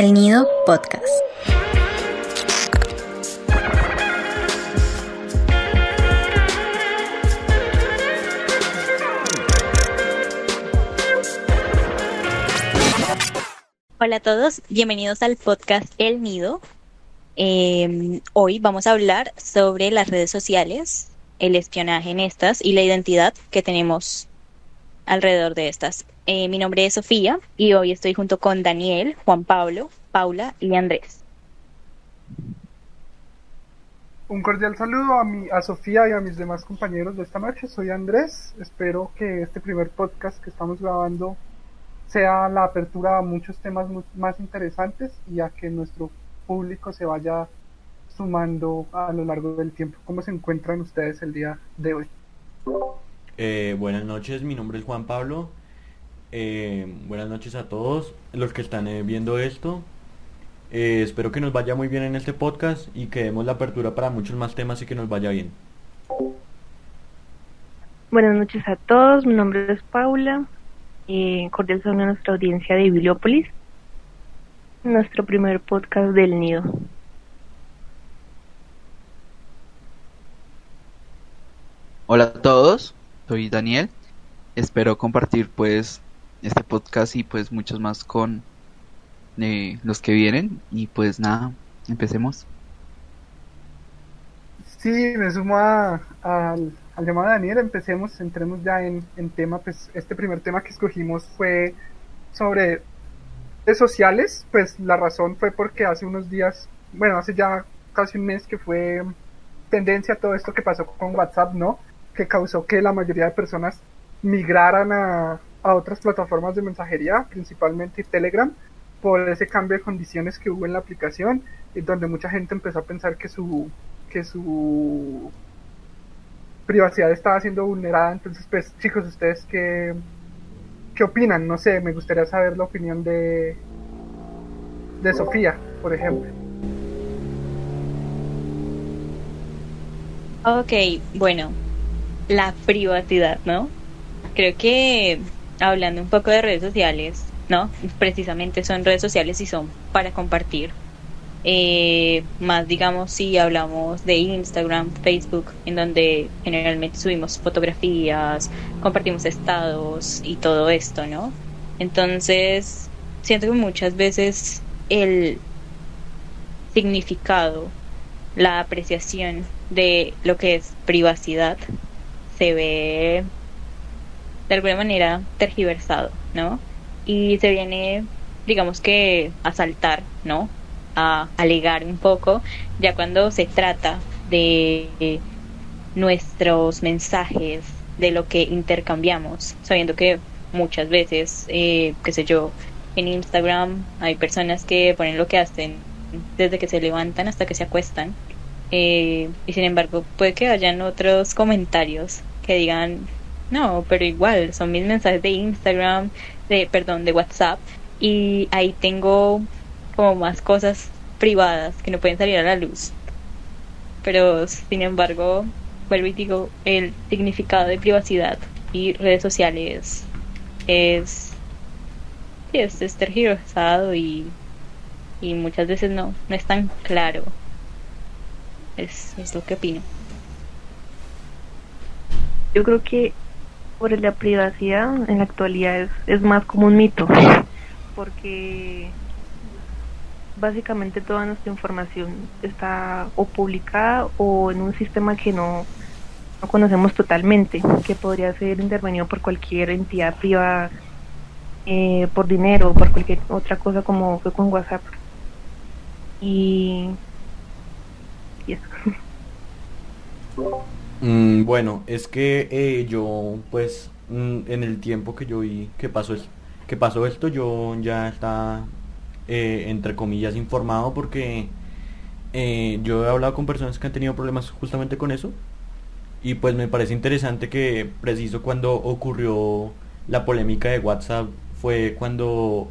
El Nido Podcast. Hola a todos, bienvenidos al podcast El Nido. Eh, hoy vamos a hablar sobre las redes sociales, el espionaje en estas y la identidad que tenemos alrededor de estas. Eh, mi nombre es Sofía y hoy estoy junto con Daniel, Juan Pablo, Paula y Andrés. Un cordial saludo a, mi, a Sofía y a mis demás compañeros de esta noche. Soy Andrés. Espero que este primer podcast que estamos grabando sea la apertura a muchos temas más interesantes y a que nuestro público se vaya sumando a lo largo del tiempo. ¿Cómo se encuentran ustedes el día de hoy? Eh, buenas noches, mi nombre es Juan Pablo. Eh, buenas noches a todos los que están eh, viendo esto. espero que nos vaya muy bien en este podcast y que demos la apertura para muchos más temas y que nos vaya bien. Buenas noches a todos, mi nombre es Paula. cordial saludo a nuestra audiencia de Bibliópolis. Nuestro primer podcast del Nido. Hola a todos, soy Daniel. Espero compartir pues este podcast y pues muchos más con eh, los que vienen y pues nada, empecemos. Sí, me sumo al, al llamado de Daniel, empecemos, entremos ya en, en tema, pues este primer tema que escogimos fue sobre redes sociales, pues la razón fue porque hace unos días, bueno, hace ya casi un mes que fue tendencia todo esto que pasó con WhatsApp, ¿no? que causó que la mayoría de personas migraran a, a otras plataformas de mensajería, principalmente Telegram, por ese cambio de condiciones que hubo en la aplicación, y donde mucha gente empezó a pensar que su, que su privacidad estaba siendo vulnerada. Entonces, pues, chicos, ¿ustedes qué, qué opinan? No sé, me gustaría saber la opinión de, de Sofía, por ejemplo. Ok, bueno, la privacidad, ¿no? Creo que hablando un poco de redes sociales, ¿no? Precisamente son redes sociales y son para compartir. Eh, más digamos si hablamos de Instagram, Facebook, en donde generalmente subimos fotografías, compartimos estados y todo esto, ¿no? Entonces, siento que muchas veces el significado, la apreciación de lo que es privacidad se ve de alguna manera tergiversado, ¿no? Y se viene, digamos que, a saltar, ¿no? A alegar un poco, ya cuando se trata de nuestros mensajes, de lo que intercambiamos, sabiendo que muchas veces, eh, qué sé yo, en Instagram hay personas que ponen lo que hacen desde que se levantan hasta que se acuestan. Eh, y sin embargo puede que hayan otros comentarios que digan, no, pero igual, son mis mensajes de Instagram, de, perdón, de WhatsApp, y ahí tengo como más cosas privadas que no pueden salir a la luz. Pero, sin embargo, vuelvo y digo, el significado de privacidad y redes sociales es, es, es tergiversado y, y muchas veces no, no es tan claro. Es, es lo que opino yo creo que por la privacidad en la actualidad es, es más como un mito, porque básicamente toda nuestra información está o publicada o en un sistema que no, no conocemos totalmente, que podría ser intervenido por cualquier entidad privada, eh, por dinero o por cualquier otra cosa como fue con WhatsApp. Y, y eso. Mm, bueno, es que eh, yo, pues, mm, en el tiempo que yo vi que pasó, que pasó esto, yo ya estaba, eh, entre comillas, informado porque eh, yo he hablado con personas que han tenido problemas justamente con eso. Y pues me parece interesante que preciso cuando ocurrió la polémica de WhatsApp fue cuando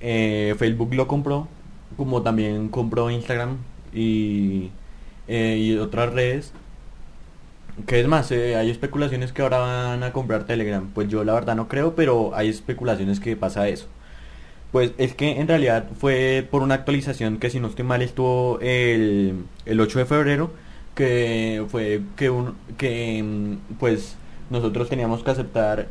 Facebook lo compró, como también compró Instagram y, y otras redes que es más, eh, hay especulaciones que ahora van a comprar Telegram. Pues yo la verdad no creo, pero hay especulaciones que pasa eso. Pues es que en realidad fue por una actualización que si no estoy mal estuvo el, el 8 de febrero, que fue que, un, que mm, pues nosotros teníamos que aceptar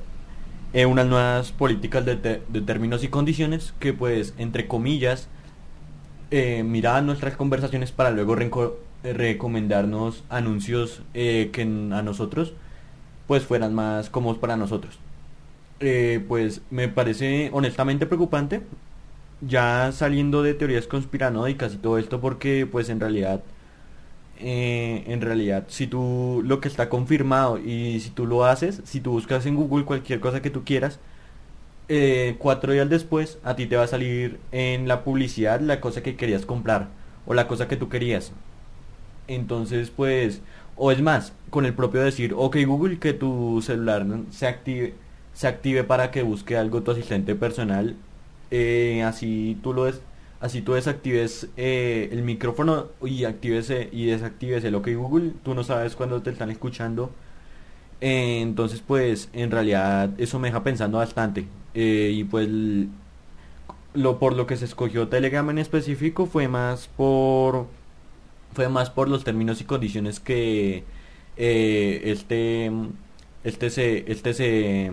eh, unas nuevas políticas de, de, términos y condiciones que pues entre comillas eh, miraban nuestras conversaciones para luego recomendarnos anuncios eh, que a nosotros pues fueran más cómodos para nosotros. Eh, pues me parece honestamente preocupante ya saliendo de teorías conspiranoicas y todo esto porque pues en realidad eh, en realidad si tú lo que está confirmado y si tú lo haces si tú buscas en Google cualquier cosa que tú quieras eh, cuatro días después a ti te va a salir en la publicidad la cosa que querías comprar o la cosa que tú querías entonces pues o es más con el propio decir ok Google que tu celular se active se active para que busque algo tu asistente personal. Eh, así tú lo des, así tú desactives eh, el micrófono y actives y desactives el OK Google. Tú no sabes cuándo te están escuchando. Eh, entonces, pues, en realidad eso me deja pensando bastante. y pues lo por lo que se escogió Telegram en específico fue más por fue más por los términos y condiciones que este este se, este se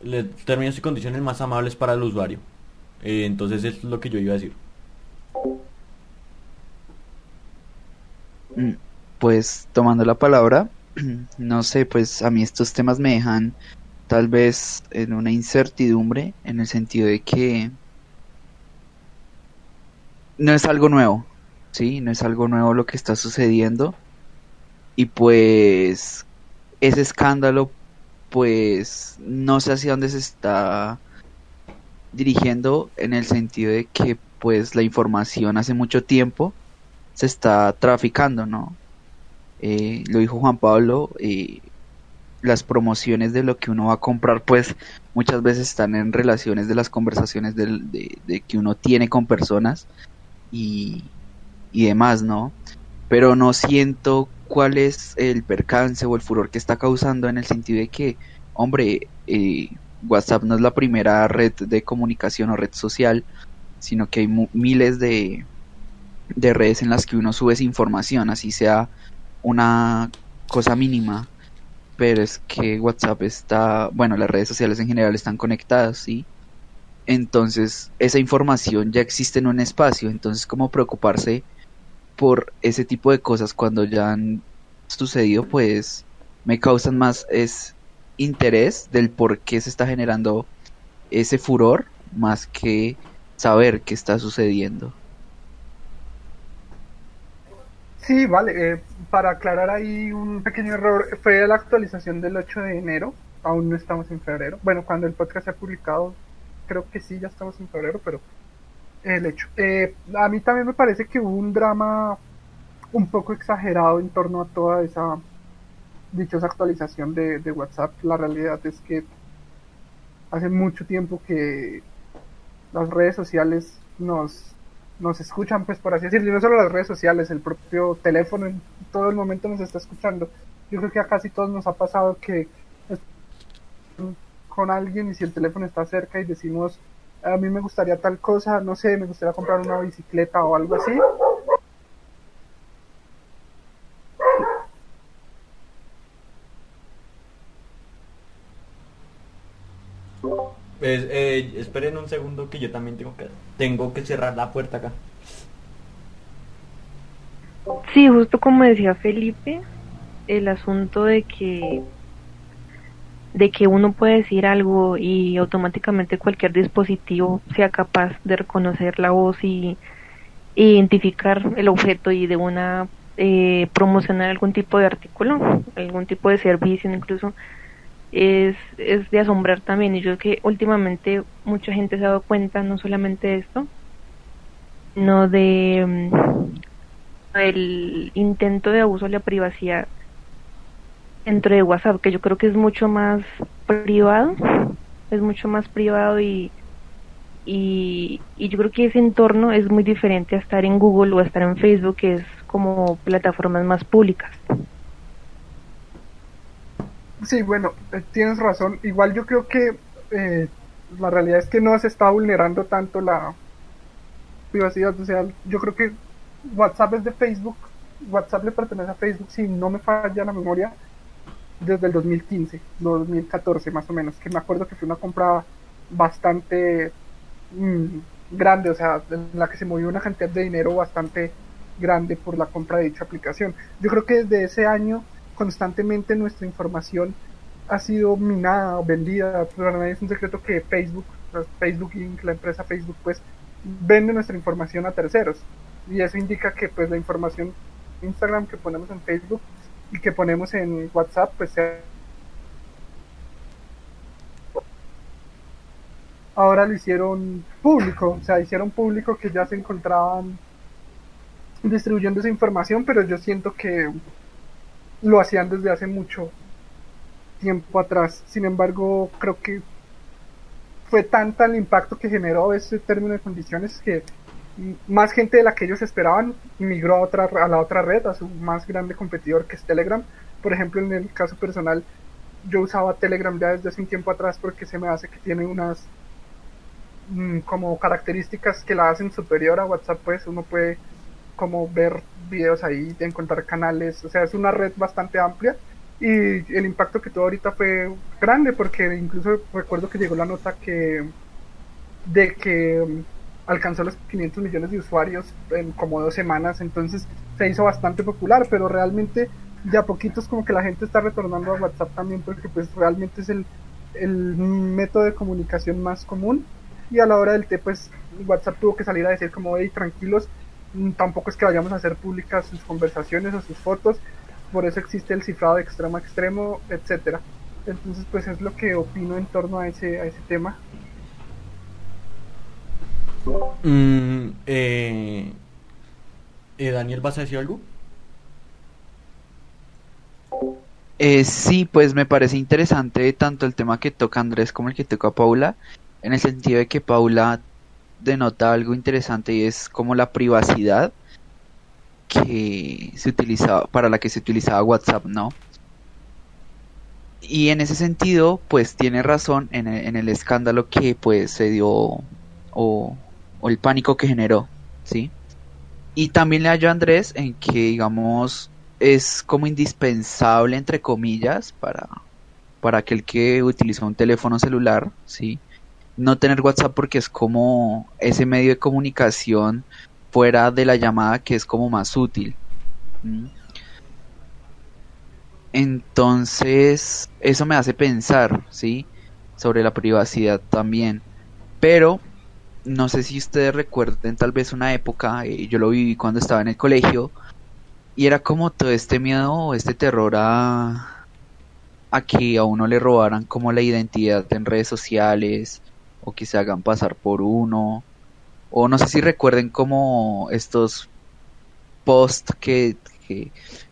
le, términos y condiciones más amables para el usuario. Eh, entonces es lo que yo iba a decir. Mm, pues tomando la palabra, no sé, pues a mí estos temas me dejan tal vez en una incertidumbre en el sentido de que no es algo nuevo, sí, no es algo nuevo lo que está sucediendo y pues ese escándalo, pues no sé hacia dónde se está dirigiendo en el sentido de que pues la información hace mucho tiempo se está traficando, ¿no? Eh, lo dijo Juan Pablo, eh, las promociones de lo que uno va a comprar pues muchas veces están en relaciones de las conversaciones de, de que uno tiene con personas y, y demás, ¿no? Pero no siento cuál es el percance o el furor que está causando en el sentido de que, hombre, eh, WhatsApp no es la primera red de comunicación o red social, sino que hay miles de, de redes en las que uno sube esa información, así sea una cosa mínima, pero es que WhatsApp está, bueno, las redes sociales en general están conectadas, ¿sí? Entonces, esa información ya existe en un espacio, entonces, ¿cómo preocuparse por ese tipo de cosas cuando ya han sucedido, pues me causan más es interés del por qué se está generando ese furor más que saber qué está sucediendo. Sí, vale. Eh, para aclarar ahí un pequeño error, fue la actualización del 8 de enero. Aún no estamos en febrero. Bueno, cuando el podcast se ha publicado, creo que sí, ya estamos en febrero, pero el hecho. Eh, a mí también me parece que hubo un drama un poco exagerado en torno a toda esa dichosa actualización de, WhatsApp. La realidad es que hace mucho tiempo que las redes sociales nos, nos escuchan, pues por así decirlo, y no solo las redes sociales, el propio teléfono en todo el momento nos está escuchando. Yo creo que a casi todos nos ha pasado que con alguien y si el teléfono está cerca y decimos a mí me gustaría tal cosa, no sé, me gustaría comprar una bicicleta o algo así. Pues, eh, esperen un segundo que yo también tengo que tengo que cerrar la puerta acá. Sí, justo como decía Felipe, el asunto de que de que uno puede decir algo y automáticamente cualquier dispositivo sea capaz de reconocer la voz y identificar el objeto y de una eh, promocionar algún tipo de artículo, algún tipo de servicio incluso, es, es de asombrar también. Y yo creo que últimamente mucha gente se ha dado cuenta no solamente de esto, sino de mm, el intento de abuso de la privacidad dentro de WhatsApp, que yo creo que es mucho más privado, es mucho más privado y, y, yo creo que ese entorno es muy diferente a estar en Google o a estar en Facebook, que es como plataformas más públicas. Sí, bueno, eh, tienes razón. Igual yo creo que eh, la realidad es que no se está vulnerando tanto la privacidad. O sea, yo creo que WhatsApp es de Facebook. WhatsApp le pertenece a Facebook, si no me falla la memoria, desde el 2015, 2014 más o menos. Que me acuerdo que fue una compra bastante mm, grande, o sea, en la que se movió una cantidad de dinero bastante grande por la compra de dicha aplicación. Yo creo que desde ese año constantemente nuestra información ha sido minada o vendida. Para nadie es un secreto que Facebook, Facebook Inc., la empresa Facebook, pues vende nuestra información a terceros. Y eso indica que pues la información Instagram que ponemos en Facebook que ponemos en WhatsApp, pues sea ahora lo hicieron público, o sea, hicieron público que ya se encontraban distribuyendo esa información, pero yo siento que lo hacían desde hace mucho tiempo atrás. Sin embargo, creo que fue tanta el impacto que generó ese término de condiciones que más gente de la que ellos esperaban migró a, otra, a la otra red, a su más grande competidor que es Telegram. Por ejemplo, en el caso personal, yo usaba Telegram ya desde hace un tiempo atrás porque se me hace que tiene unas mm, como características que la hacen superior a WhatsApp, pues uno puede como ver videos ahí, encontrar canales, o sea, es una red bastante amplia y el impacto que tuvo ahorita fue grande porque incluso recuerdo que llegó la nota que de que mm, alcanzó los 500 millones de usuarios en como dos semanas, entonces se hizo bastante popular, pero realmente ya a poquitos como que la gente está retornando a WhatsApp también porque pues realmente es el, el método de comunicación más común y a la hora del té pues WhatsApp tuvo que salir a decir como hey tranquilos mm, tampoco es que vayamos a hacer públicas sus conversaciones o sus fotos por eso existe el cifrado de extremo a extremo etcétera entonces pues es lo que opino en torno a ese a ese tema Mm, eh, eh, Daniel, ¿vas a decir algo? Eh, sí, pues me parece interesante tanto el tema que toca Andrés como el que toca Paula, en el sentido de que Paula denota algo interesante y es como la privacidad que se utilizaba, para la que se utilizaba WhatsApp, ¿no? Y en ese sentido, pues tiene razón en el, en el escándalo que pues se dio o o el pánico que generó, ¿sí? Y también le hallo a Andrés en que, digamos, es como indispensable, entre comillas, para, para aquel que utiliza un teléfono celular, ¿sí? No tener WhatsApp porque es como ese medio de comunicación fuera de la llamada que es como más útil. Entonces, eso me hace pensar, ¿sí? Sobre la privacidad también. Pero no sé si ustedes recuerden tal vez una época, eh, yo lo viví cuando estaba en el colegio, y era como todo este miedo, este terror a, a que a uno le robaran como la identidad en redes sociales, o que se hagan pasar por uno, o no sé si recuerden como estos posts que,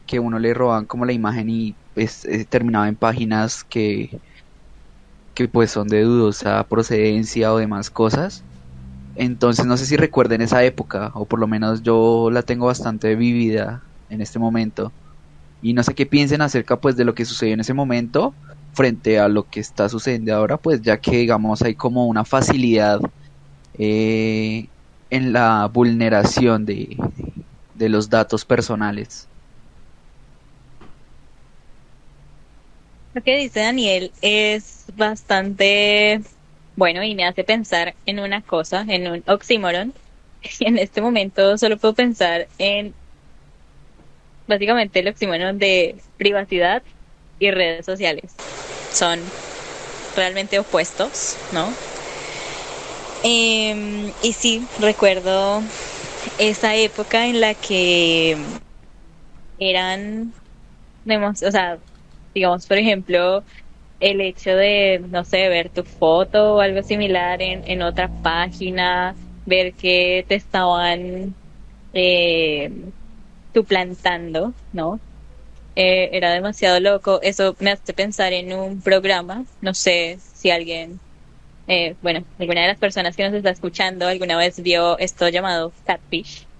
que, uno le roban como la imagen y pues, eh, en páginas que, que pues son de dudosa procedencia o demás cosas entonces no sé si recuerden esa época, o por lo menos yo la tengo bastante vivida en este momento. Y no sé qué piensen acerca pues de lo que sucedió en ese momento frente a lo que está sucediendo ahora, pues ya que digamos hay como una facilidad eh, en la vulneración de, de los datos personales. Lo que dice Daniel es bastante bueno, y me hace pensar en una cosa, en un oxímoron. Y en este momento solo puedo pensar en básicamente el oxímoron de privacidad y redes sociales. Son realmente opuestos, ¿no? Em, y sí, recuerdo esa época en la que eran, o sea, digamos, por ejemplo, el hecho de, no sé, ver tu foto o algo similar en, en otra página, ver que te estaban eh, suplantando, ¿no? Eh, era demasiado loco. Eso me hace pensar en un programa, no sé si alguien, eh, bueno, alguna de las personas que nos está escuchando alguna vez vio esto llamado Catfish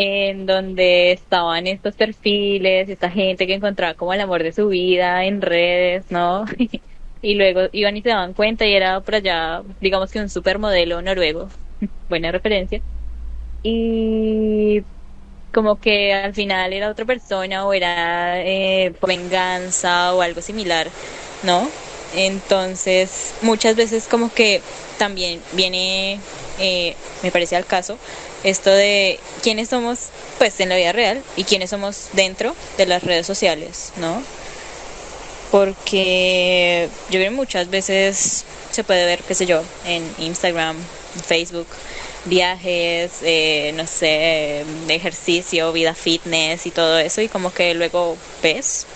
en donde estaban estos perfiles, esta gente que encontraba como el amor de su vida en redes, ¿no? y luego iban y se daban cuenta y era por allá, digamos que un supermodelo noruego, buena referencia, y como que al final era otra persona o era eh, venganza o algo similar, ¿no? Entonces, muchas veces como que también viene, eh, me parece al caso, esto de quiénes somos pues en la vida real y quiénes somos dentro de las redes sociales, ¿no? Porque yo creo que muchas veces se puede ver, qué sé yo, en Instagram, Facebook, viajes, eh, no sé, ejercicio, vida fitness y todo eso y como que luego ves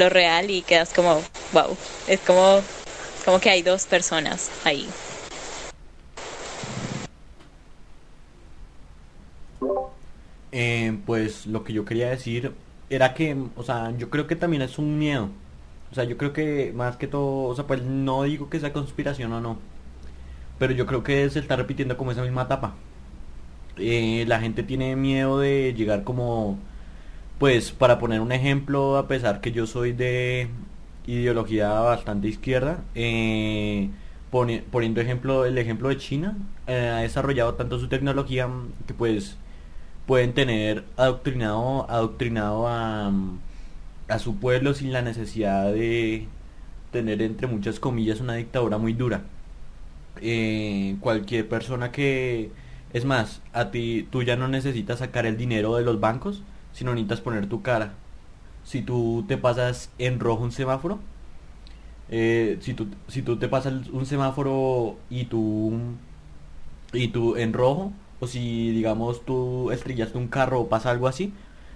lo real y quedas como, wow, es como, como que hay dos personas ahí. Eh, pues lo que yo quería decir era que, o sea, yo creo que también es un miedo. O sea, yo creo que más que todo, o sea, pues no digo que sea conspiración o no, pero yo creo que se está repitiendo como esa misma etapa. Eh, la gente tiene miedo de llegar como, pues para poner un ejemplo, a pesar que yo soy de ideología bastante izquierda, eh, poniendo ejemplo el ejemplo de China, ha desarrollado tanto su tecnología que pues pueden tener adoctrinado, adoctrinado a, a su pueblo sin la necesidad de tener entre muchas comillas una dictadura muy dura. Eh, cualquier persona que es más, a ti tú ya no necesitas sacar el dinero de los bancos, sino necesitas poner tu cara. Si tú te pasas en rojo un semáforo, eh, si, tú, si tú te pasas un semáforo y tú y tú en rojo o si digamos tú estrellaste un carro o pasa algo así,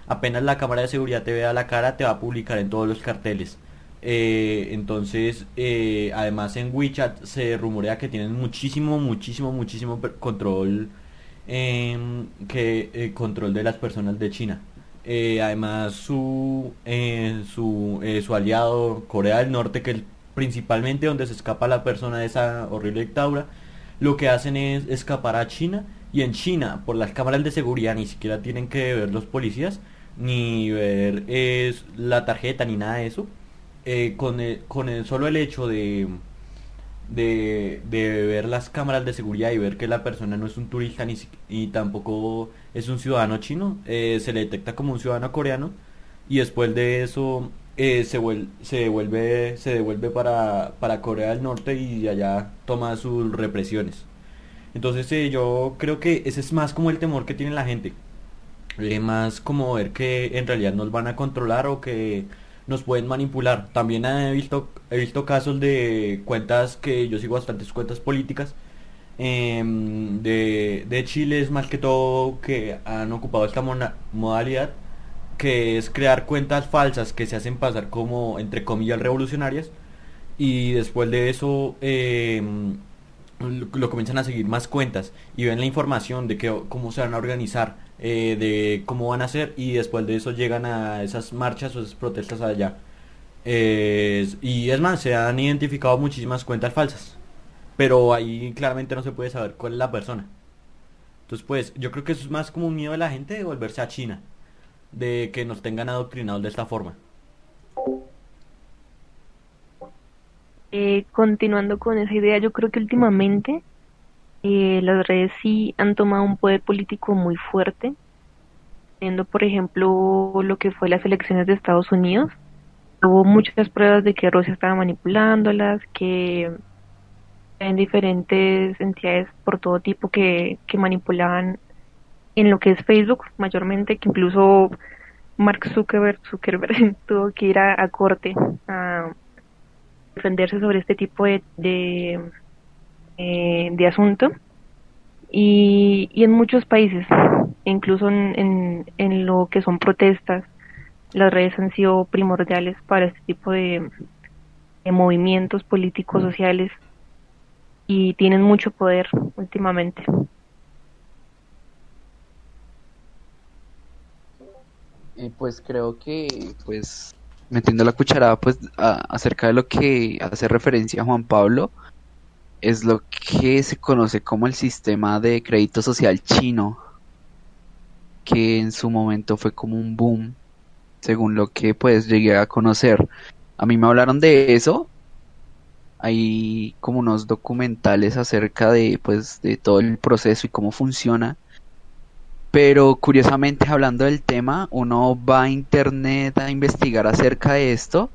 apenas la cámara de seguridad te vea la cara, te va a publicar en todos los carteles. Eh, entonces, eh, además en WeChat se rumorea que tienen muchísimo, muchísimo, muchísimo control, em, que eh, control de las personas de China. Además su su, su aliado Corea del Norte, que es principalmente donde se escapa la persona de esa horrible dictadura, lo que hacen es escapar a China y en China, por las cámaras de seguridad, ni siquiera tienen que ver los policías, ni ver la tarjeta, ni nada de eso. Eh, con, el, con el solo el hecho de, de, ver las cámaras de seguridad y ver que la persona no es un turista ni, y tampoco es un ciudadano chino, eh, se le detecta como un ciudadano coreano y después de eso eh, se, vuelve, se devuelve, se devuelve para, para Corea del Norte y allá toma sus represiones. Entonces eh, yo creo que ese es más como el temor que tiene la gente. Más como ver que en realidad nos van a controlar o que nos pueden manipular. También he visto, he visto casos de cuentas que yo sigo bastantes cuentas políticas. Em, de, de Chile es más que todo que han ocupado esta modalidad que es crear cuentas falsas que se hacen pasar como entre comillas revolucionarias y después de eso eh, lo, comienzan a seguir más cuentas y ven la información de que, cómo se van a organizar, eh, de cómo van a hacer y después de eso llegan a esas marchas o esas protestas allá. y es más, se han identificado muchísimas cuentas falsas, pero ahí claramente no se puede saber cuál es la persona. Entonces, pues, yo creo que eso es más como un miedo de la gente de volverse a China, de que nos tengan adoctrinados de esta forma. Eh, continuando con esa idea, yo creo que últimamente eh, las redes sí han tomado un poder político muy fuerte, viendo por ejemplo lo que fue las elecciones de Estados Unidos. Hubo muchas pruebas de que Rusia estaba manipulándolas, que hay diferentes entidades por todo tipo que, que manipulaban en lo que es Facebook mayormente, que incluso Mark Zuckerberg, Zuckerberg tuvo que ir a corte a defenderse sobre este tipo de, de, eh, asunto. Y, y, en muchos países, incluso en, en, lo que son protestas, las redes han sido primordiales para este tipo de, de movimientos políticos, sociales, y tienen mucho poder últimamente. Eh, pues creo que pues metiendo la cucharada pues acerca de lo que hace referencia Juan Pablo es lo que se conoce como el sistema de crédito social chino que en su momento fue como un boom según lo que pues llegué a conocer a mí me hablaron de eso hay como unos documentales acerca de pues de todo el proceso y cómo funciona. Pero curiosamente hablando del tema, uno va a internet a investigar acerca de esto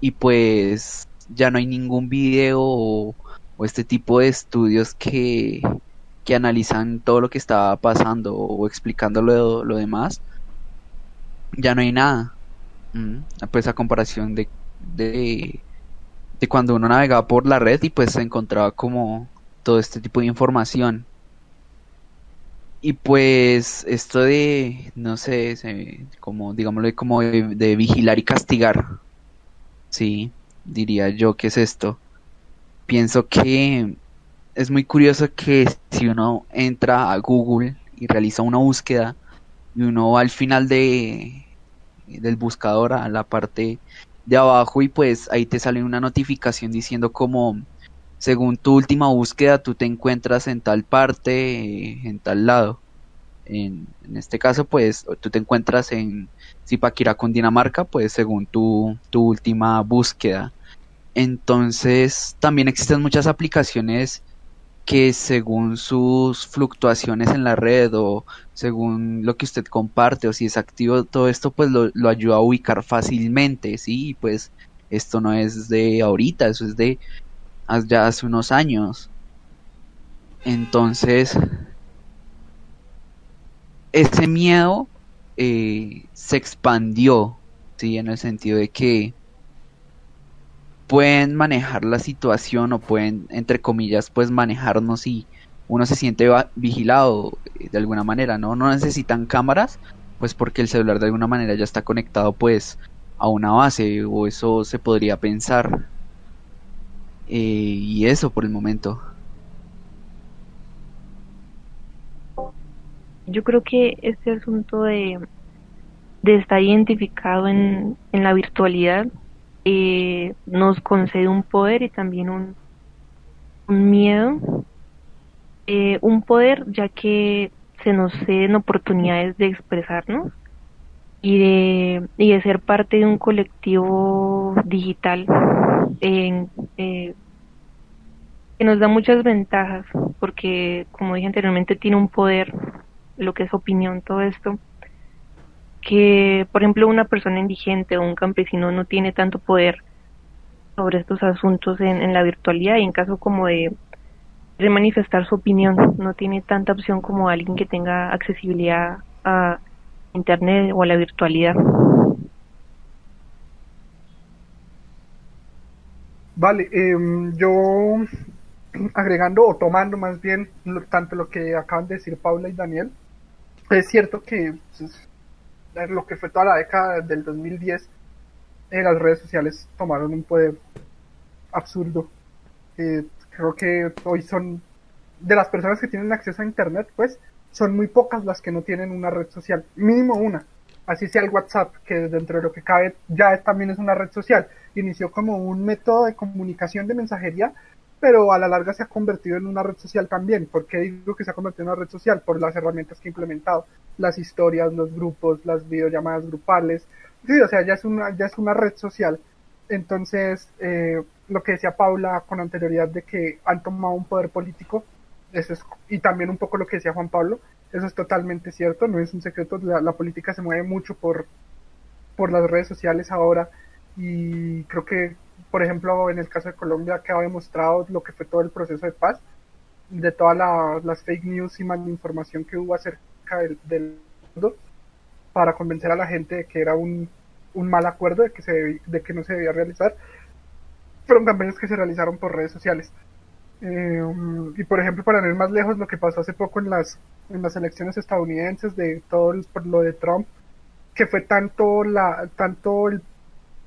y pues ya no hay ningún video o, este tipo de estudios que, que analizan todo lo que estaba pasando o explicando lo, lo demás. Ya no hay nada. Mm, pues a comparación de, de de cuando uno navegaba por la red y pues se encontraba como todo este tipo de información. Y pues esto de, no sé, como, digámoslo, como de, vigilar y castigar. Sí, diría yo que es esto. Pienso que es muy curioso que si uno entra a Google y realiza una búsqueda y uno va al final de del buscador a la parte de abajo y pues ahí te sale una notificación diciendo como según tu última búsqueda tú te encuentras en tal parte, en tal lado. En, este caso pues tú te encuentras en Zipaquirá, Dinamarca, pues según tu, tu última búsqueda. Entonces también existen muchas aplicaciones que según sus fluctuaciones en la red o según lo que usted comparte o si es activo todo esto pues lo, ayuda a ubicar fácilmente, sí, pues esto no es de ahorita, eso es de ya hace unos años. Entonces, ese miedo eh, se expandió, sí, en el sentido de que pueden manejar la situación o pueden, entre comillas, pues manejarnos y uno se siente vigilado eh, de alguna manera, ¿no? No necesitan cámaras, pues porque el celular de alguna manera ya está conectado pues a una base o eso se podría pensar. Eh, y eso por el momento. Yo creo que este asunto de, de estar identificado en, en la virtualidad eh, nos concede un poder y también un, miedo. Eh, un poder ya que se nos ceden oportunidades de expresarnos y de, y de ser parte de un colectivo digital eh, que nos da muchas ventajas porque como dije anteriormente tiene un poder lo que es opinión todo esto que, por ejemplo, una persona indigente o un campesino no tiene tanto poder sobre estos asuntos en, la virtualidad y en caso como de, manifestar su opinión, no tiene tanta opción como alguien que tenga accesibilidad a Internet o a la virtualidad. Vale, em, yo agregando o tomando más bien tanto lo que acaban de decir Paula y Daniel, es cierto que pues, lo que fue toda la década del 2010, eh, las redes sociales tomaron un poder absurdo. Creo que hoy son, de las personas que tienen acceso a Internet, pues, son muy pocas las que no tienen una red social, mínimo una. Así sea el WhatsApp, que dentro de lo que cabe ya también es una red social. Inició como un método de comunicación de mensajería, pero a la larga se ha convertido en una red social también. ¿Por qué digo que se ha convertido en una red social? Por las herramientas que ha implementado, las historias, los grupos, las videollamadas grupales. Sí, o sea, ya es una, ya es una red social. Entonces, eh, lo que decía Paula con anterioridad de que han tomado un poder político, eso es, y también un poco lo que decía Juan Pablo, eso es totalmente cierto, no es un secreto, la, la política se mueve mucho por, por las redes sociales ahora y creo que por ejemplo, en el caso de Colombia, que ha demostrado lo que fue todo el proceso de paz, de todas las fake news y malinformación que hubo acerca del, mundo, para convencer a la gente de que era un, un mal acuerdo, de que, se, de que no se debía realizar, fueron campañas que se realizaron por redes sociales. Eh, y por ejemplo, para no ir más lejos, lo que pasó hace poco en las, en las elecciones estadounidenses de todo el, por lo de Trump, que fue tanto la, tanto el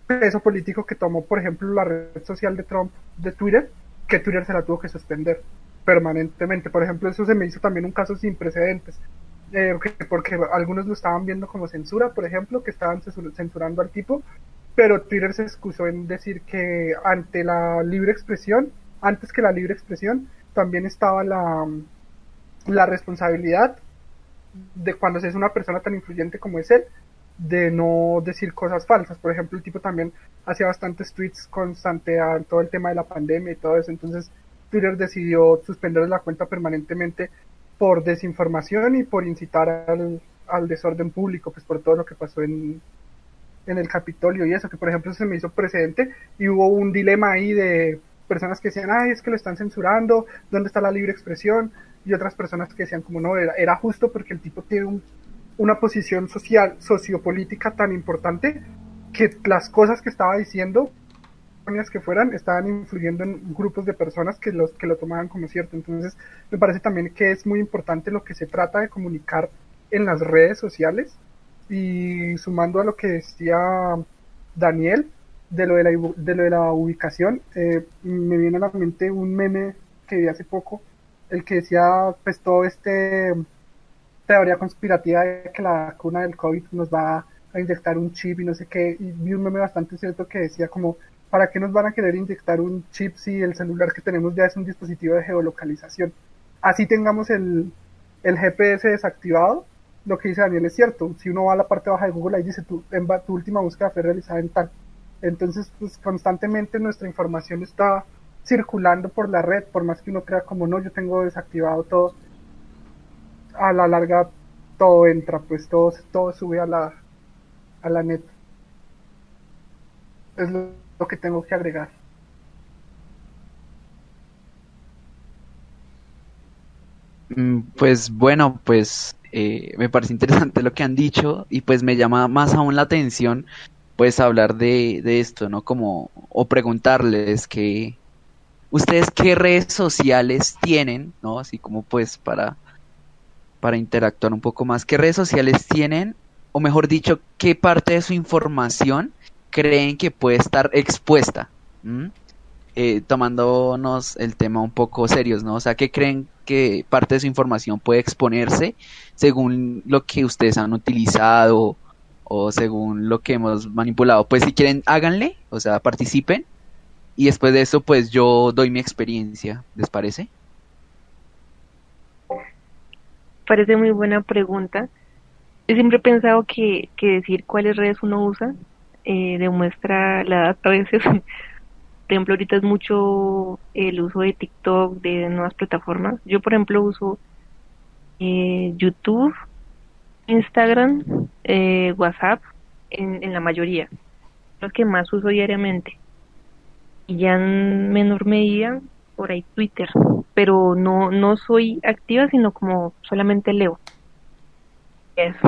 peso político que tomó, por ejemplo, la red social de Trump de Twitter, que Twitter se la tuvo que suspender permanentemente. Por ejemplo, eso se me hizo también un caso sin precedentes. Eh, porque algunos lo estaban viendo como censura, por ejemplo, que estaban censurando al tipo, pero Twitter se excusó en decir que ante la libre expresión, antes que la libre expresión, también estaba la, la responsabilidad de cuando se es una persona tan influyente como es él, de no decir cosas falsas. Por ejemplo, el tipo también hacía bastantes tweets constante a todo el tema de la pandemia y todo eso. Entonces, Twitter decidió suspender la cuenta permanentemente por desinformación y por incitar al, al desorden público, pues por todo lo que pasó en, en el Capitolio y eso, que por ejemplo se me hizo precedente y hubo un dilema ahí de personas que decían, ay, es que lo están censurando, ¿dónde está la libre expresión? Y otras personas que decían, como no, era, era justo porque el tipo tiene un, una posición social, sociopolítica tan importante que las cosas que estaba diciendo, que fueran, estaban influyendo en grupos de personas que, los, que lo tomaban como cierto. Entonces, me parece también que es muy importante lo que se trata de comunicar en las redes sociales. Y sumando a lo que decía Daniel, de lo de la, de lo de la ubicación, eh, me viene a la mente un meme que vi hace poco, el que decía, pues todo este teoría conspirativa de que la vacuna del COVID nos va a inyectar un chip y no sé qué, y vi un meme bastante cierto que decía como, ¿para qué nos van a querer inyectar un chip si el celular que tenemos ya es un dispositivo de geolocalización? Así tengamos el, el GPS desactivado, lo que dice Daniel es cierto, si uno va a la parte baja de Google ahí dice tu, tu última búsqueda fue realizada en tal entonces, pues constantemente nuestra información está circulando por la red, por más que uno crea como no, yo tengo desactivado todo, a la larga todo entra, pues todo, todo sube a la, a la net. Es lo, que tengo que agregar. Mm, pues bueno, pues eh, me parece interesante lo que han dicho y pues me llama más aún la atención pues hablar de, de esto, ¿no? Como, o preguntarles que, ustedes qué redes sociales tienen, ¿no? Así como pues para, para interactuar un poco más, qué redes sociales tienen, o mejor dicho, qué parte de su información creen que puede estar expuesta, eh, tomándonos el tema un poco serios, ¿no? O sea, ¿qué creen que parte de su información puede exponerse según lo que ustedes han utilizado o según lo que hemos manipulado. Pues si quieren, háganle, o sea, participen. Y después de eso, pues yo doy mi experiencia. ¿Les parece? Parece muy buena pregunta. Yo siempre he pensado que, que decir cuáles redes uno usa eh, demuestra la edad a veces. Por ejemplo, ahorita es mucho el uso de TikTok, de nuevas plataformas. Yo, por ejemplo, uso eh, YouTube, Instagram, eh, WhatsApp, en, en la mayoría, los que más uso diariamente. Y ya en menor medida, por ahí Twitter, pero no, no soy activa, sino como solamente leo. Eso.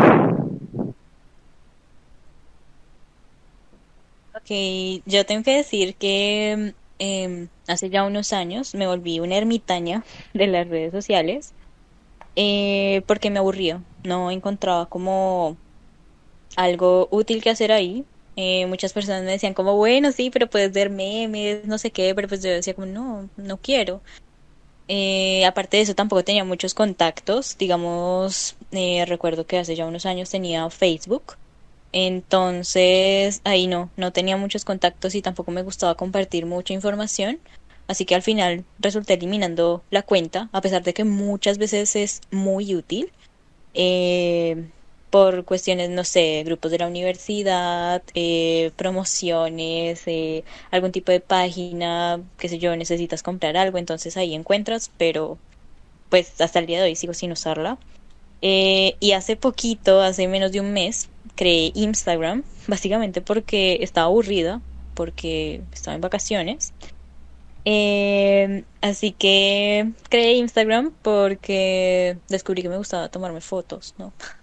Ok, yo tengo que decir que eh, hace ya unos años me volví una ermitaña de las redes sociales eh, porque me aburría, no encontraba como algo útil que hacer ahí. Eh, muchas personas me decían como, bueno, sí, pero puedes ver memes, no sé qué, pero pues yo decía como, no, no quiero. Eh, aparte de eso, tampoco tenía muchos contactos. Digamos, eh, recuerdo que hace ya unos años tenía Facebook. Entonces, ahí no, no tenía muchos contactos y tampoco me gustaba compartir mucha información. Así que al final resulté eliminando la cuenta, a pesar de que muchas veces es muy útil. Eh, por cuestiones, no sé, grupos de la universidad, eh, promociones, eh, algún tipo de página, qué sé yo, necesitas comprar algo, entonces ahí encuentras, pero pues hasta el día de hoy sigo sin usarla. y hace poquito, hace menos de un mes, creé Instagram, básicamente porque estaba aburrida, porque estaba en vacaciones eh, así que creé Instagram porque descubrí que me gustaba tomarme fotos, ¿no?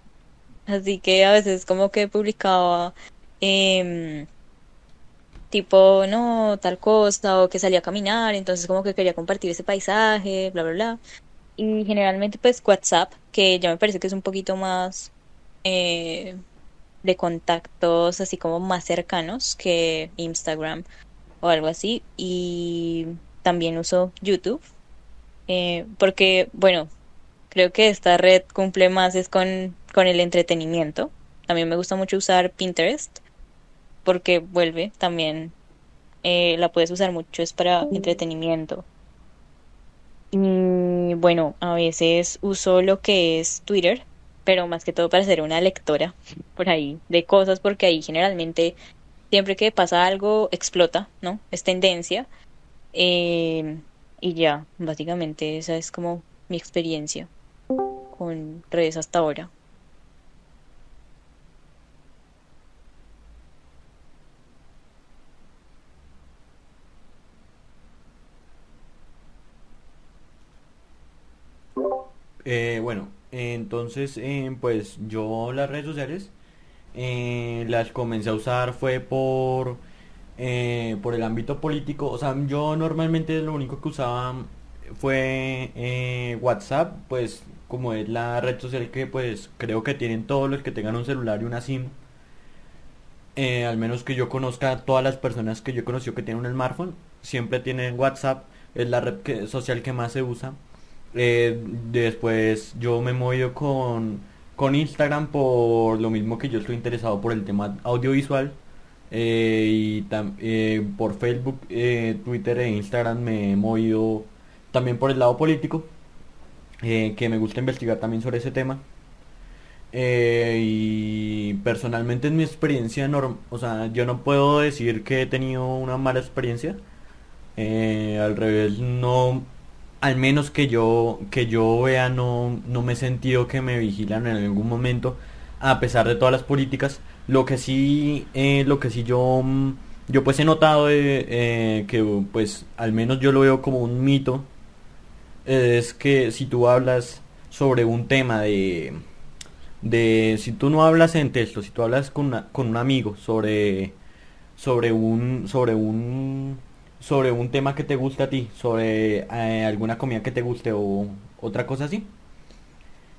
Así que a veces como que publicaba eh, tipo, no, tal cosa, o que salía a caminar, entonces como que quería compartir ese paisaje, bla, bla, bla. Y generalmente pues WhatsApp, que ya me parece que es un poquito más eh, de contactos así como más cercanos que Instagram o algo así. Y también uso YouTube. Eh, porque, bueno, creo que esta red cumple más es con, con el entretenimiento. También me gusta mucho usar Pinterest. Porque vuelve también. Eh, la puedes usar mucho, es para entretenimiento. Y bueno, a veces uso lo que es Twitter pero más que todo para ser una lectora por ahí de cosas, porque ahí generalmente siempre que pasa algo explota, ¿no? Es tendencia. Eh, y ya, básicamente esa es como mi experiencia con redes hasta ahora. Eh, bueno, entonces, eh, pues yo las redes sociales eh, las comencé a usar fue por, por el ámbito político. O sea, yo normalmente lo único que usaba fue WhatsApp, pues como es la red social que pues creo que tienen todos los que tengan un celular y una SIM. al menos que yo conozca todas las personas que yo he conocido que tienen un smartphone, siempre tienen WhatsApp, es la red social que más se usa. Eh, después yo me movido con, con Instagram por lo mismo que yo estoy interesado por el tema audiovisual. Eh, y eh, por Facebook, Twitter e Instagram me he movido también por el lado político, que me gusta investigar también sobre ese tema. y personalmente en mi experiencia, o sea, yo no puedo decir que he tenido una mala experiencia. al revés, no al menos que yo que yo vea no, no me he sentido que me vigilan en algún momento a pesar de todas las políticas. Lo que sí eh, lo que sí yo mm, yo pues he notado eh, que pues al menos yo lo veo como un mito es que si tú hablas sobre un tema de de si tú no hablas en texto si tú hablas con, con un amigo sobre sobre un sobre un sobre un tema que te guste a ti, sobre eh, alguna comida que te guste o otra cosa así.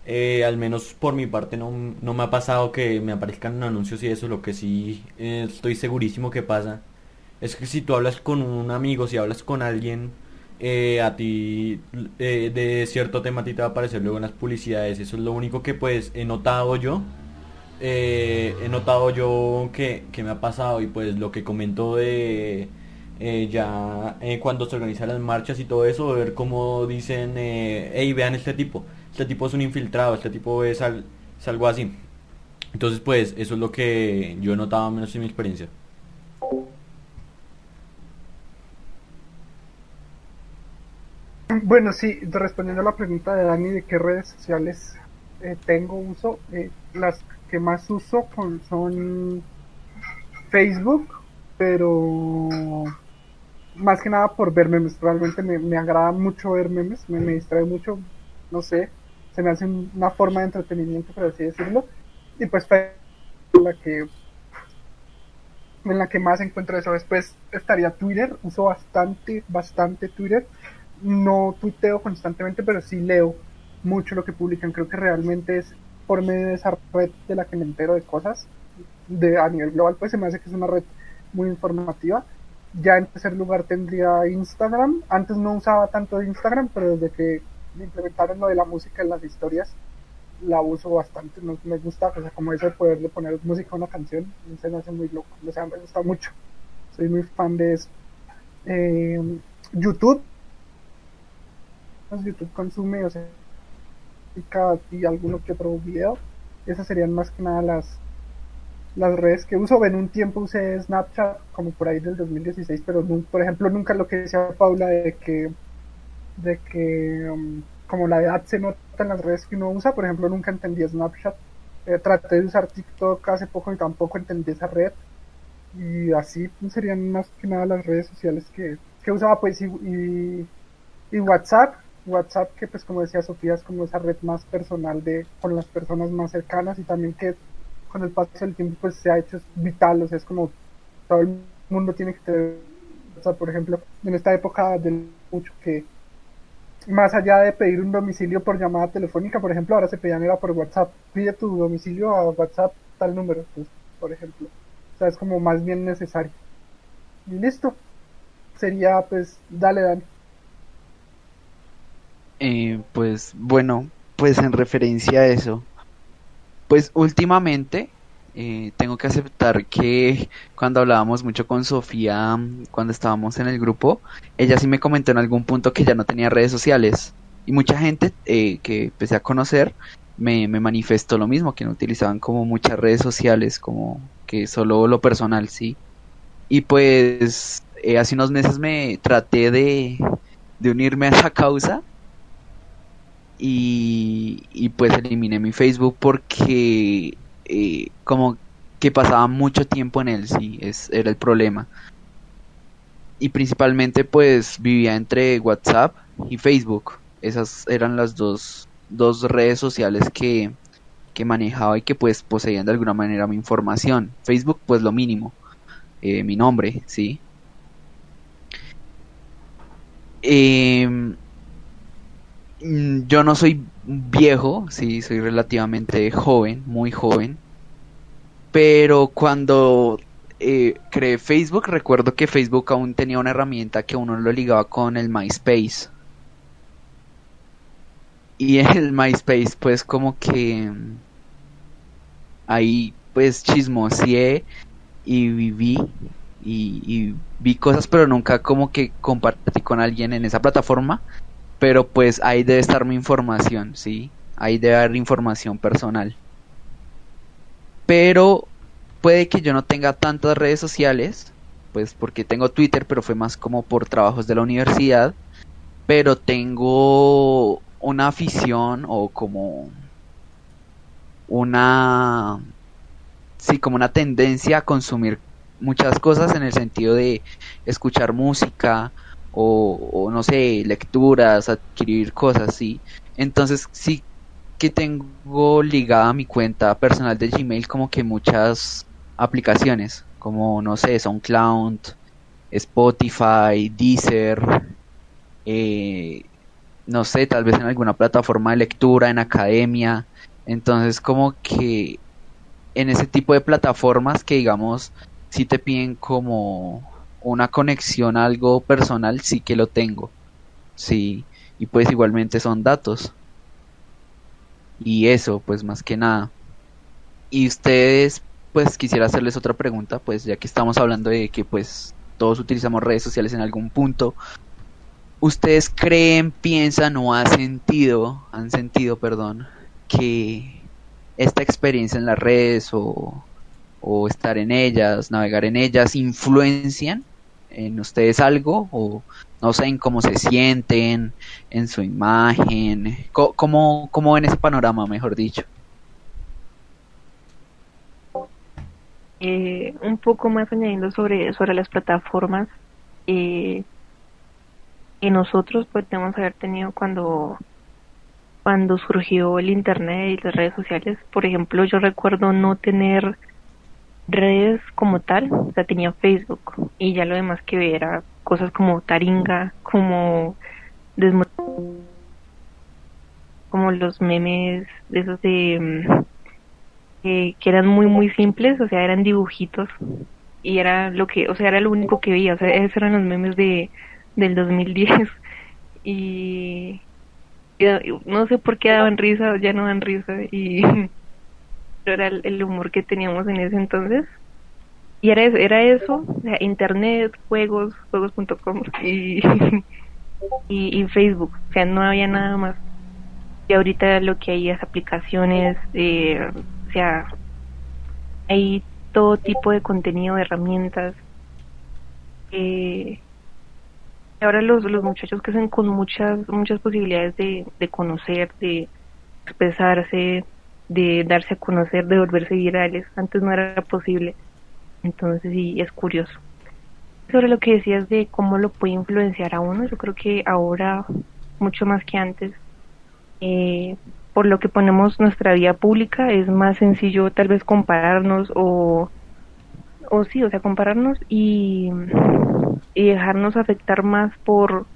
Eh, al menos por mi parte no, no, me ha pasado que me aparezcan anuncios y eso, lo que sí eh, estoy segurísimo que pasa es que si tú hablas con un amigo, si hablas con alguien, a ti de cierto tema a ti te va a aparecer luego en las publicidades, eso es lo único que pues he notado yo. he notado yo que, que me ha pasado y pues lo que comentó de eh, ya eh, cuando se organizan las marchas y todo eso, ver cómo dicen, eh, hey, vean este tipo, este tipo es un infiltrado, este tipo es, algo así. Entonces, pues, eso es lo que yo he notado menos en mi experiencia. Bueno, sí, respondiendo a la pregunta de Dani de qué redes sociales tengo uso, las que más uso son Facebook, pero más que nada por ver memes. Realmente me, agrada mucho ver memes, me, distrae mucho, no sé, se me hace una forma de entretenimiento, por así decirlo. Y pues en la que en la que más encuentro eso. Después estaría Twitter, uso bastante, bastante Twitter. No tuiteo constantemente, pero sí leo mucho lo que publican. Creo que realmente es por medio de esa red de la que me entero de cosas. De, a nivel global, pues se me hace que es una red muy informativa ya en tercer lugar tendría Instagram. Antes no usaba tanto Instagram, pero desde que implementaron lo de la música en las historias, la uso bastante. me gusta, o sea, como eso de poderle poner música a una canción, se me hace muy loco. O sea, me gusta mucho. Soy muy fan de eso. Eh, YouTube. Pues YouTube consume, o sea, y alguno que otro video. Esas serían más que nada las, las redes que uso. En un tiempo usé Snapchat como por ahí del 2016, pero por ejemplo nunca lo que decía Paula de que de que um, como la edad se nota en las redes que uno usa, por ejemplo nunca entendí Snapchat. Eh, traté de usar TikTok hace poco y tampoco entendí esa red. Y así serían más que nada las redes sociales que, que usaba pues y, y, WhatsApp. WhatsApp que pues como decía Sofía es como esa red más personal de con las personas más cercanas y también que con el paso del tiempo pues se ha hecho vital, o sea, es como todo el mundo tiene que tener, o sea, por ejemplo, en esta época del mucho que más allá de pedir un domicilio por llamada telefónica, por ejemplo, ahora se pedían era por WhatsApp, pide tu domicilio a WhatsApp tal número, pues, por ejemplo. O sea, es como más bien necesario. Y listo. Sería pues, dale, Dan. Eh, pues bueno, pues en referencia a eso, pues últimamente eh, tengo que aceptar que cuando hablábamos mucho con Sofía, cuando estábamos en el grupo, ella sí me comentó en algún punto que ya no tenía redes sociales. Y mucha gente eh, que empecé a conocer me, me manifestó lo mismo, que no utilizaban como muchas redes sociales, como que solo lo personal, sí. Y pues eh, hace unos meses me traté de, de unirme a esa causa y, y pues eliminé mi Facebook porque eh, como que pasaba mucho tiempo en él, sí, es, era el problema. Y principalmente pues vivía entre WhatsApp y Facebook. Esas eran las dos, dos redes sociales que, que manejaba y que pues poseían de alguna manera mi información. Facebook pues lo mínimo, eh, mi nombre, sí. Eh, yo no soy viejo, sí, soy relativamente joven, muy joven. Pero cuando eh, creé Facebook, recuerdo que Facebook aún tenía una herramienta que uno lo ligaba con el MySpace. Y el MySpace, pues como que ahí pues chismoseé y viví y vi cosas, pero nunca como que compartí con alguien en esa plataforma. Pero pues ahí debe estar mi información, ¿sí? Ahí debe haber información personal. Pero puede que yo no tenga tantas redes sociales, pues porque tengo Twitter, pero fue más como por trabajos de la universidad. Pero tengo una afición o como una sí como una tendencia a consumir muchas cosas en el sentido de escuchar música o, no sé lecturas adquirir cosas sí entonces sí que tengo ligada a mi cuenta personal de Gmail como que muchas aplicaciones como no sé SoundCloud Spotify Deezer eh, no sé tal vez en alguna plataforma de lectura en academia. Entonces como que en ese tipo de plataformas que digamos si te piden como una conexión a algo personal, sí que lo tengo. Sí, y pues igualmente son datos. Y eso, pues más que nada. Y ustedes, pues quisiera hacerles otra pregunta, pues ya que estamos hablando de que pues todos utilizamos redes sociales en algún punto. ¿Ustedes creen, piensan o han sentido, han sentido, perdón, que esta experiencia en las redes o, o estar en ellas, navegar en ellas, influencian en ustedes algo o no sé en cómo se sienten, en su imagen, cómo, cómo ven ese panorama, mejor dicho. Eh, un poco más añadiendo sobre, sobre las plataformas eh, que nosotros podemos haber tenido cuando cuando surgió el internet y las redes sociales por ejemplo yo recuerdo no tener redes como tal o sea tenía Facebook y ya lo demás que era cosas como taringa como como los memes de esos de mm, que, que eran muy muy simples, o sea, eran dibujitos y era lo que, o sea, era lo único que veía, o sea, esos eran los memes de del 2010 y, y no sé por qué daban risa, ya no dan risa y era el, humor que teníamos en ese entonces y era era eso, internet, juegos, juegos.com y, y, y Facebook, o sea, no había nada más. Y ahorita lo que hay es aplicaciones, eh, o sea, hay todo tipo de contenido, de herramientas. Eh, ahora los, los muchachos que hacen con muchas muchas posibilidades de, de conocer, de expresarse, de darse a conocer, de volverse virales. Antes no era posible. Entonces sí, es curioso. Sobre lo que decías de cómo lo puede influenciar a uno, yo creo que ahora, mucho más que antes, eh, por lo que ponemos nuestra vida pública, es más sencillo tal vez compararnos o, o sí, o sea, compararnos y, y dejarnos afectar más por,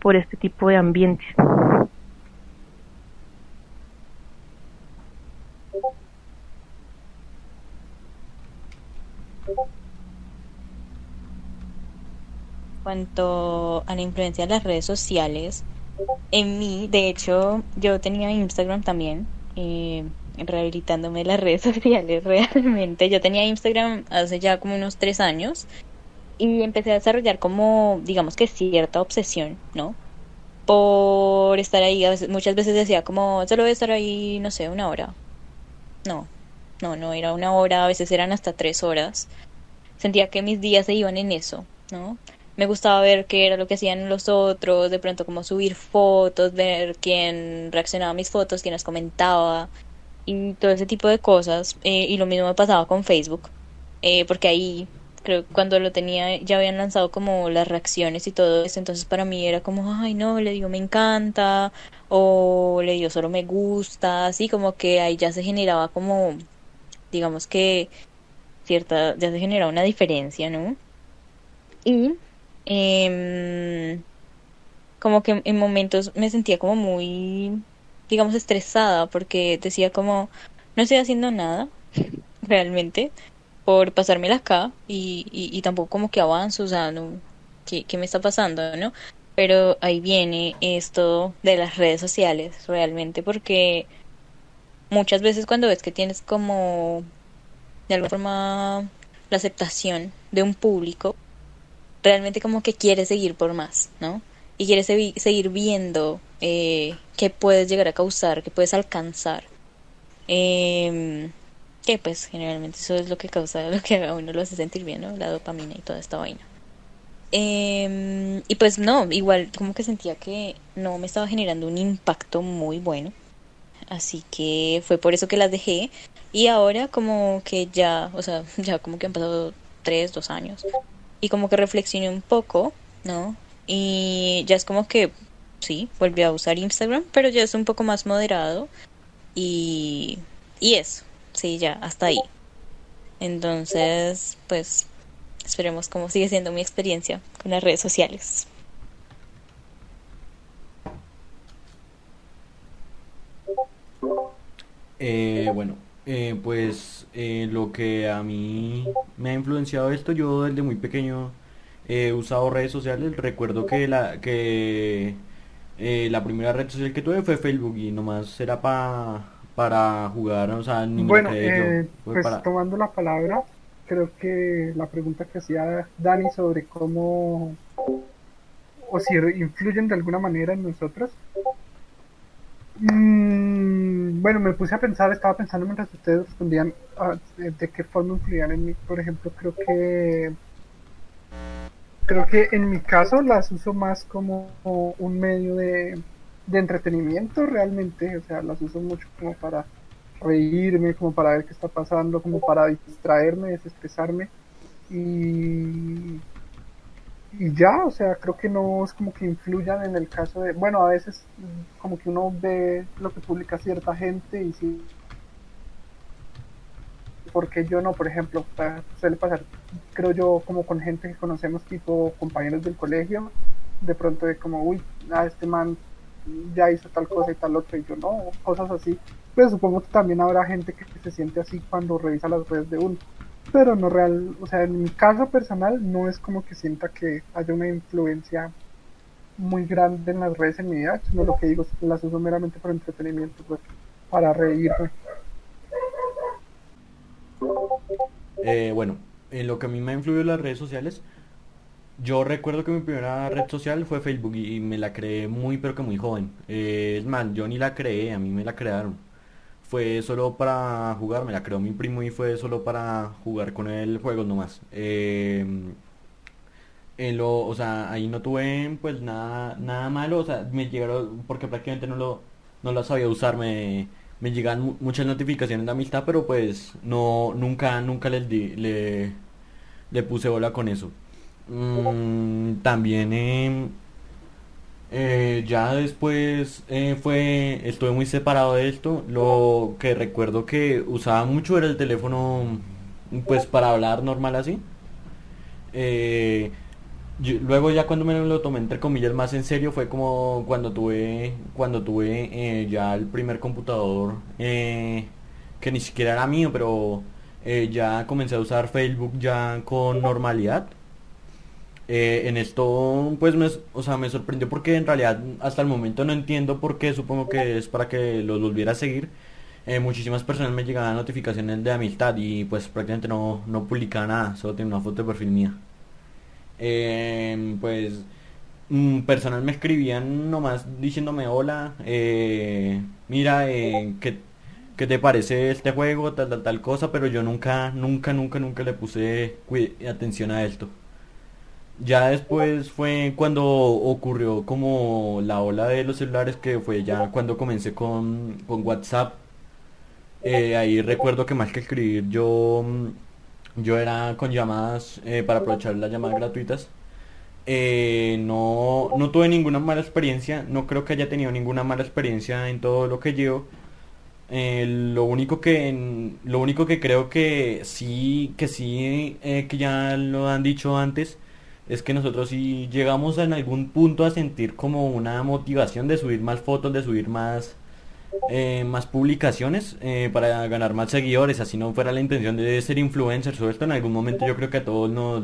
por este tipo de ambientes. Cuanto a la influencia de las redes sociales, en mí, de hecho, yo tenía Instagram también, eh, rehabilitándome las redes sociales realmente. Yo tenía Instagram hace ya como unos tres años y empecé a desarrollar como, digamos que cierta obsesión, ¿no? por estar ahí. Muchas veces decía como, solo voy a estar ahí, no sé, una hora. No, no, no era una hora, a veces eran hasta tres horas. Sentía que mis días se iban en eso, ¿no? Me gustaba ver qué era lo que hacían los otros, de pronto como subir fotos, ver quién reaccionaba a mis fotos, quién las comentaba y todo ese tipo de cosas. Eh, y lo mismo me pasaba con Facebook, eh, porque ahí creo que cuando lo tenía ya habían lanzado como las reacciones y todo eso, entonces para mí era como, ay no, le digo me encanta o le digo solo me gusta, así como que ahí ya se generaba como, digamos que cierta, ya se generaba una diferencia, ¿no? Y em, como que en momentos me sentía como muy, digamos, estresada porque decía como, no estoy haciendo nada realmente por pasármela acá y, y, y tampoco como que avanzo, o sea, no, ¿qué, ¿qué me está pasando, no? Pero ahí viene esto de las redes sociales realmente porque muchas veces cuando ves que tienes como de alguna forma la aceptación de un público, realmente como que quieres seguir por más, ¿no? Y quieres segui- seguir viendo eh, qué puedes llegar a causar, qué puedes alcanzar. Em, que pues generalmente eso es lo que causa lo que a uno lo hace sentir bien, ¿no? La dopamina y toda esta vaina. Em, y pues no, igual como que sentía que no me estaba generando un impacto muy bueno. Así que fue por eso que las dejé. Y ahora como que ya, o sea, ya como que han pasado tres, dos años. Y como que reflexioné un poco, ¿no? Y ya es como que, sí, volví a usar Instagram, pero ya es un poco más moderado. Y, y eso, sí, ya, hasta ahí. Entonces, pues, esperemos cómo sigue siendo mi experiencia con las redes sociales. Eh, bueno, eh, pues eh, lo que a mí me ha influenciado esto, yo desde muy pequeño he usado redes sociales. Recuerdo que la que eh, la primera red social que tuve fue Facebook y nomás era pa, para jugar, o sea, ni me Bueno, yo. eh, pues para... tomando la palabra, creo que la pregunta que hacía Dani sobre cómo o si influyen de alguna manera en nosotros. Mm, bueno, me puse a pensar, estaba pensando mientras ustedes respondían ah, de, qué forma influían en mí. Por ejemplo, creo que creo que en mi caso las uso más como un medio de entretenimiento realmente, o sea, las uso mucho como para reírme, como para ver qué está pasando, como para distraerme, desestresarme y y ya, o sea, creo que no es como que influyan en el caso de, bueno, a veces mm, como que uno ve lo que publica cierta gente y sí, porque yo no, por ejemplo, suele pasar, creo yo, como con gente que conocemos, tipo compañeros del colegio, de pronto de como, uy, ah, este man ya hizo tal cosa y tal otra, y yo no, cosas así. Pues supongo que también habrá gente que se siente así cuando revisa las redes de uno pero no real, o sea, en mi caso personal no es como que sienta que haya una influencia muy grande en las redes en mi vida, sino lo que digo, las uso meramente por entretenimiento, pues, para reírme. Eh, bueno, en lo que a mí me ha influido las redes sociales, yo recuerdo que mi primera red social fue Facebook y me la creé muy pero que muy joven. Eh, es más, yo ni la creé, a mí me la crearon. Fue solo para jugar, me la creó mi primo y fue solo para jugar con el juego nomás. Eh, en lo, o sea, ahí no tuve pues nada, nada malo, o sea, me llegaron, porque prácticamente no lo, no lo sabía usar, me, me llegan mu- muchas notificaciones de amistad, pero pues no, nunca, nunca les di, le, le puse bola con eso. Mm, también em, eh, ya después eh, fue, estuve muy separado de esto. Lo que recuerdo que usaba mucho era el teléfono, pues para hablar normal así. Eh, luego ya cuando me lo tomé entre comillas más en serio fue como cuando tuve, cuando tuve eh, ya el primer computador que ni siquiera era mío, pero ya comencé a usar Facebook ya con normalidad. Eh, en esto, pues, me, o sea, me sorprendió porque en realidad hasta el momento no entiendo por qué, supongo que es para que los volviera a seguir. Eh, muchísimas personas me llegaban notificaciones de amistad y pues prácticamente no, no publicaba nada, solo tenía una foto de perfil mía. Eh, pues mm, personas me escribían nomás diciéndome hola, eh, mira, eh, ¿qué, qué te parece este juego, tal, tal, tal cosa, pero yo nunca, nunca, nunca, nunca le puse atención a esto. Ya después fue cuando ocurrió como la ola de los celulares, que fue ya cuando comencé con, con WhatsApp. Eh, ahí recuerdo que más que escribir, yo, mm, yo era con llamadas eh, para aprovechar las llamadas gratuitas. Eh, no, no tuve ninguna mala experiencia, no creo que haya tenido ninguna mala experiencia en todo lo que llevo. Eh, lo único que lo único que creo que sí que sí eh, que ya lo han dicho antes es que nosotros sí llegamos en algún punto a sentir como una motivación de subir más fotos, de subir más eh, más publicaciones eh, para ganar más seguidores, así no fuera la intención de ser influencers o esto, en algún momento yo creo que a todos nos,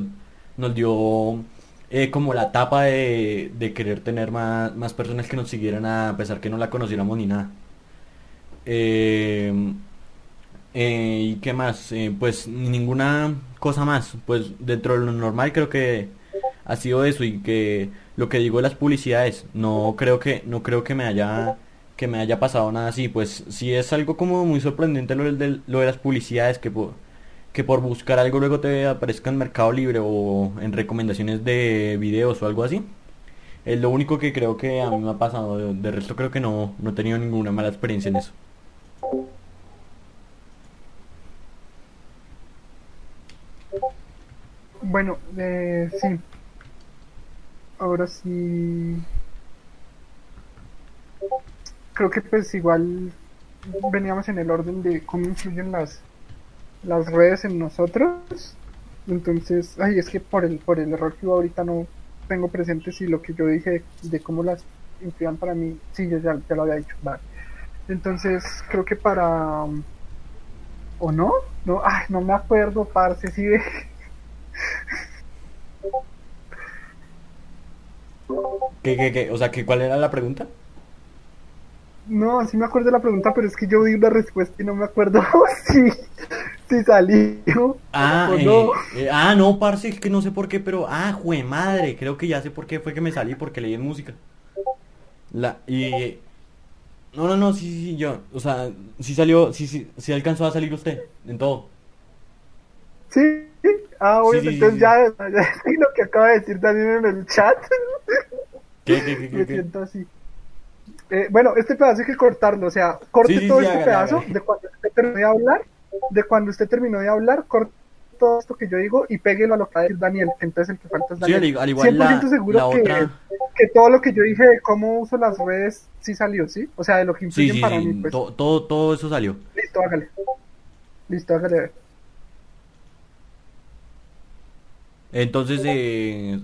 nos dio eh, como la tapa de, de querer tener más, más personas que nos siguieran a pesar que no la conociéramos ni nada. Eh, ¿y qué más? Pues ninguna cosa más. Pues dentro de lo normal creo que ha sido eso y que lo que digo de las publicidades, no creo que, no creo que me haya, que me haya pasado nada así. Pues sí es algo como muy sorprendente lo de, lo de las publicidades que por, que por buscar algo luego te aparezca en Mercado Libre o en recomendaciones de videos o algo así. Es lo único que creo que a mí me ha pasado. De, de resto creo que no, no he tenido ninguna mala experiencia en eso. Bueno, eh, sí. Ahora sí. Creo que pues igual veníamos en el orden de cómo influyen las las redes en nosotros. Entonces, ay, es que por el por el error que hubo ahorita no tengo presente si lo que yo dije de cómo las influían para mí, sí, yo ya, ya lo había dicho, vale. Entonces, creo que para o no, no, ay, no me acuerdo, parce, sí de ¿Qué, qué, qué? O sea, ¿qué, ¿cuál era la pregunta? No, sí me acuerdo de la pregunta, pero es que yo di una respuesta y no me acuerdo si, si salió Ah, o eh, no. eh, ah, no, parce, es que no sé por qué, pero ah, jue madre, creo que ya sé por qué fue que me salí porque leí en música. La y no, no, no, sí, sí, sí, yo, o sea, sí salió, sí, sí, sí alcanzó a salir usted en todo. Sí, ah, Sí, sí, sí, entonces sí. ya, ya sí, lo que acaba de decir Daniel en el chat, ¿Qué, qué, qué, qué, me siento así. Eh, bueno, este pedazo hay que cortarlo, o sea, corte Sí, sí, todo sí, este pedazo de cuando usted terminó de hablar, de cuando usted terminó de hablar, corte todo esto que yo digo y péguelo a lo que va a decir Daniel, entonces el que falta es Sí, Daniel. i- al igual la, 100% seguro la que, otra, que todo lo que yo dije de cómo uso las redes sí salió, ¿sí? O sea, de lo que sí, influyen sí, para sí, mí, pues. to- todo, todo eso salió. Listo, hágale. Listo, hágale. Entonces, eh,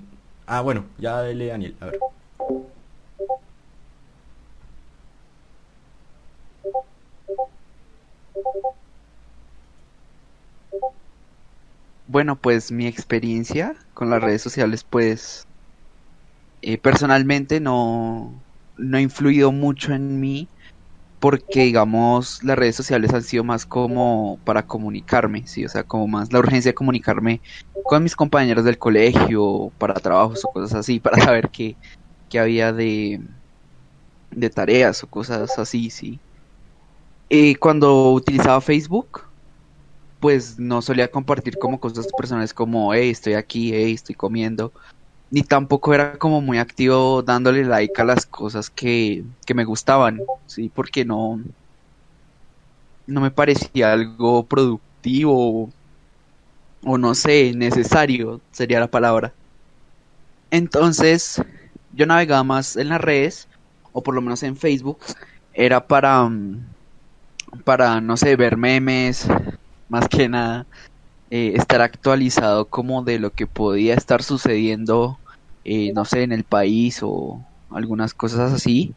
ah, bueno, ya dele Daniel, a ver. Bueno, pues mi experiencia con las redes sociales, pues eh, personalmente no, no ha influido mucho en mí porque, digamos, las redes sociales han sido más como para comunicarme, sí, o sea, como más la urgencia de comunicarme con mis compañeros del colegio, para trabajos o cosas así, para saber qué, qué había de, de tareas o cosas así, sí. Eh, cuando utilizaba Facebook, pues no solía compartir como cosas personales como, hey, estoy aquí, hey, estoy comiendo. Ni tampoco era como muy activo dándole like a las cosas que, que me gustaban, sí, porque no, no me parecía algo productivo o no sé, necesario sería la palabra. Entonces, yo navegaba más en las redes, o por lo menos en Facebook, era para, para, no sé, ver memes, más que nada, eh, estar actualizado como de lo que podía estar sucediendo, eh, no sé, en el país o algunas cosas así.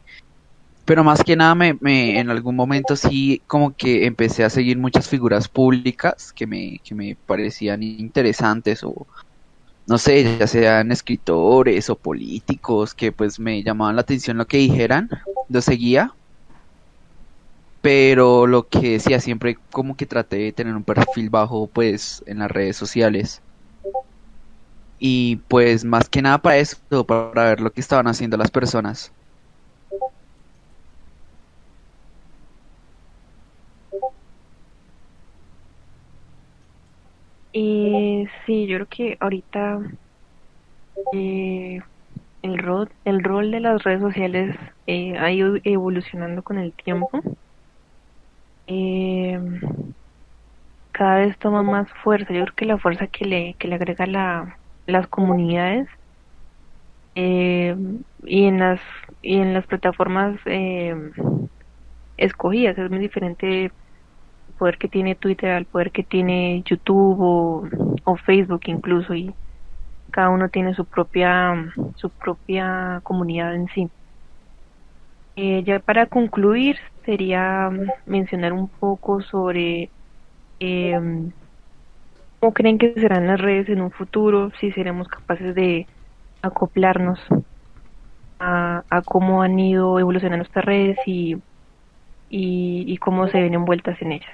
Pero más que nada me, me- en algún momento sí como que empecé a seguir muchas figuras públicas que me, que me parecían interesantes o no sé, ya sean escritores o políticos que pues me llamaban la atención lo que dijeran, lo seguía pero lo que decía siempre como que traté de tener un perfil bajo pues en las redes sociales Y pues más que nada para eso, para ver lo que estaban haciendo las personas. Eh, sí, yo creo que ahorita eh, el rol, el rol de las redes sociales eh, ha ido evolucionando con el tiempo. Eh, cada vez toma más fuerza. Yo creo que la fuerza que le, que le agrega la, las comunidades eh, y en las y en las plataformas eh, escogidas es muy diferente poder que tiene Twitter al poder que tiene YouTube o, Facebook incluso y cada uno tiene su propia su propia comunidad en sí. Eh, ya para concluir sería mencionar un poco sobre eh, cómo creen que serán las redes en un futuro, si seremos capaces de acoplarnos a, a cómo han ido evolucionando estas redes y y, cómo se ven envueltas en ellas.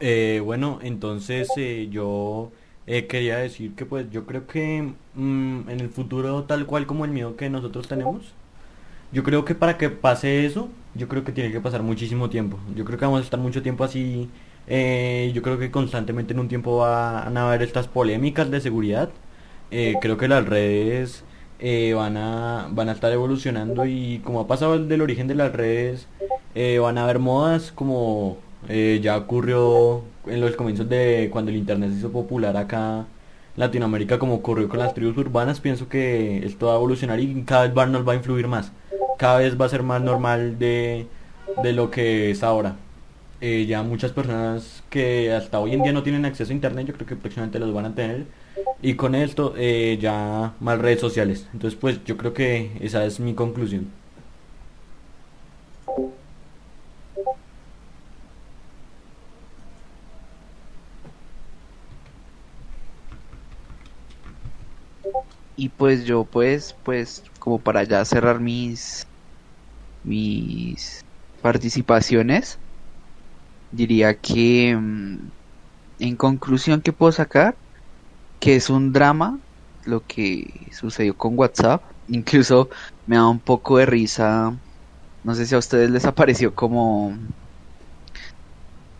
Eh, bueno, entonces eh, yo eh, quería decir que pues yo creo que mm, en el futuro tal cual como el miedo que nosotros tenemos, yo creo que para que pase eso, yo creo que tiene que pasar muchísimo tiempo. Yo creo que vamos a estar mucho tiempo así eh, yo creo que constantemente en un tiempo van a haber estas polémicas de seguridad. Eh, creo que las redes eh, van, a, van a estar evolucionando y como ha pasado del origen de las redes, van a haber modas como ya ocurrió en los comienzos de cuando el internet se hizo popular acá en Latinoamérica como ocurrió con las tribus urbanas, pienso que esto va a evolucionar y cada vez nos va a influir más. Cada vez va a ser más normal de, de lo que es ahora. Eh, ya muchas personas que hasta hoy en día no tienen acceso a internet, yo creo que próximamente los van a tener. Y con esto eh, ya más redes sociales. Entonces pues yo creo que esa es mi conclusión. Y pues yo pues pues como para ya cerrar mis mis participaciones diría que mm, en conclusión que puedo sacar que es un drama lo que sucedió con WhatsApp. Incluso me da un poco de risa no sé si a ustedes les apareció como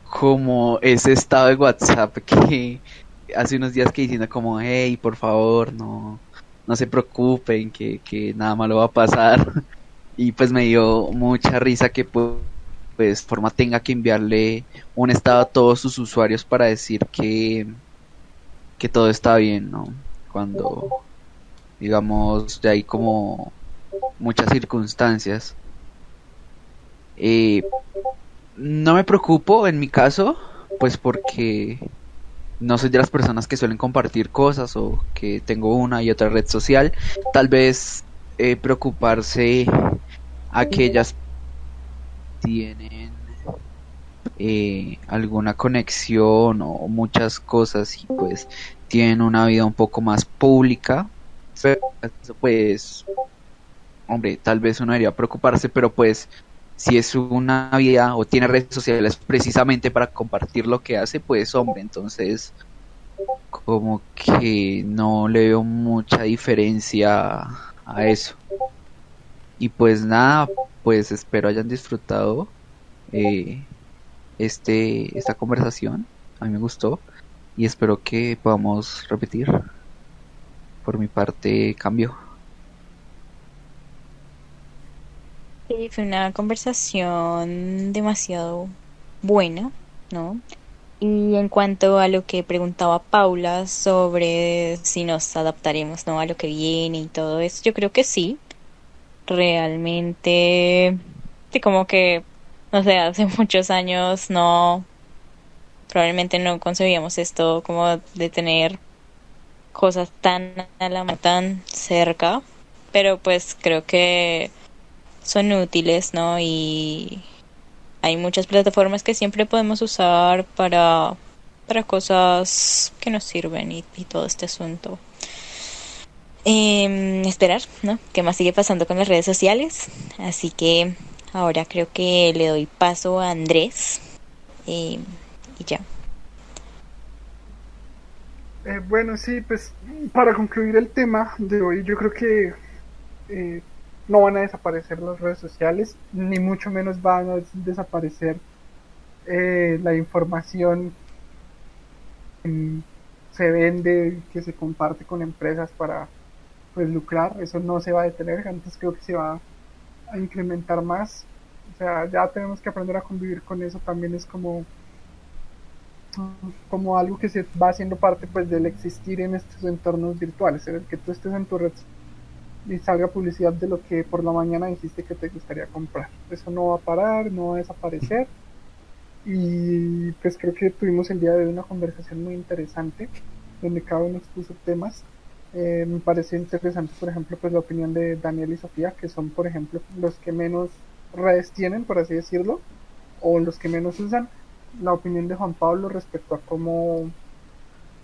como ese estado de WhatsApp que hace unos días que diciendo como hey por favor no no se preocupen que, que nada malo va a pasar y pues me dio mucha risa que pues forma tenga que enviarle un estado a todos sus usuarios para decir que que todo está bien, ¿no? Cuando digamos ya hay como muchas circunstancias. Eh, no me preocupo en mi caso, pues porque no soy de las personas que suelen compartir cosas o que tengo una y otra red social. Tal vez eh, preocuparse aquellas tienen eh, alguna conexión o muchas cosas y pues tienen una vida un poco más pública pues hombre tal vez uno debería preocuparse pero pues si es una vida o tiene redes sociales precisamente para compartir lo que hace pues hombre entonces como que no le veo mucha diferencia a eso y pues nada pues espero hayan disfrutado eh, este esta conversación. A mí me gustó y espero que podamos repetir. Por mi parte, cambio. Fue una conversación demasiado buena, ¿no? Y en cuanto a lo que preguntaba Paula sobre si nos adaptaremos, ¿no? A lo que viene y todo eso, yo creo que sí realmente sí, como que no sé hace muchos años no probablemente no concebíamos esto como de tener cosas tan a la tan cerca pero pues creo que son útiles no y hay muchas plataformas que siempre podemos usar para para cosas que nos sirven y todo este asunto eh, esperar, ¿no? ¿Qué más sigue pasando con las redes sociales? Así que ahora creo que le doy paso a Andrés eh, y ya. Eh, bueno, sí, pues para concluir el tema de hoy, yo creo que eh, no van a desaparecer las redes sociales, ni mucho menos van a desaparecer eh, la información que se vende, que se comparte con empresas para pues lucrar, eso no se va a detener, antes creo que se va a incrementar más, o sea, ya tenemos que aprender a convivir con eso, también es como como algo que se va haciendo parte pues del existir en estos entornos virtuales, en el que tú estés en tu red y salga publicidad de lo que por la mañana dijiste que te gustaría comprar. Eso no va a parar, no va a desaparecer. Y pues creo que tuvimos el día de hoy una conversación muy interesante donde cada uno expuso temas. Eh, me parece interesante, por ejemplo, pues la opinión de Daniel y Sofía, que son, por ejemplo, los que menos redes tienen, por así decirlo, o los que menos usan la opinión de Juan Pablo respecto a cómo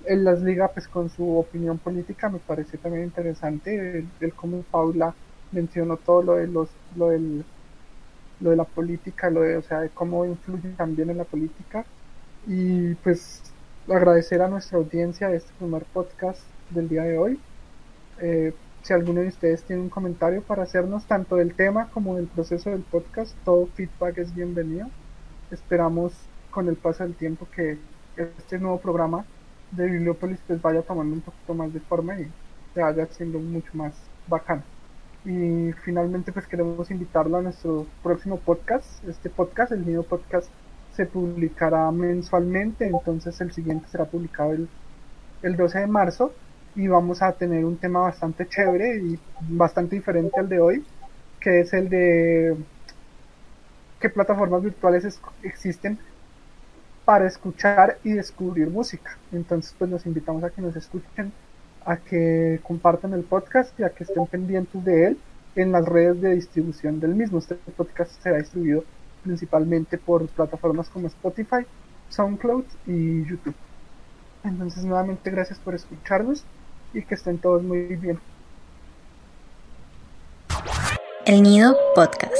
él las liga pues con su opinión política me parece también interesante el, cómo Paula mencionó todo lo de los lo del lo de la política lo de o sea de cómo influye también en la política. Y pues agradecer a nuestra audiencia de este primer podcast del día de hoy. Eh, si alguno de ustedes tiene un comentario para hacernos tanto del tema como del proceso del podcast todo feedback es bienvenido. Esperamos con el paso del tiempo que este nuevo programa de Bibliópolis pues vaya tomando un poquito más de forma y se vaya haciendo mucho más bacán. Y finalmente pues queremos invitarlo a nuestro próximo podcast. Este podcast, el mío podcast, se publicará mensualmente, entonces el siguiente será publicado el, el 12 de marzo y vamos a tener un tema bastante chévere y bastante diferente al de hoy, que es el de qué plataformas virtuales existen para escuchar y descubrir música. Entonces, pues los invitamos a que nos escuchen, a que compartan el podcast y a que estén pendientes de él en las redes de distribución del mismo. Este podcast será distribuido principalmente por plataformas como Spotify, SoundCloud y YouTube. Entonces, nuevamente, gracias por escucharnos y que estén todos muy bien. El Nido Podcast.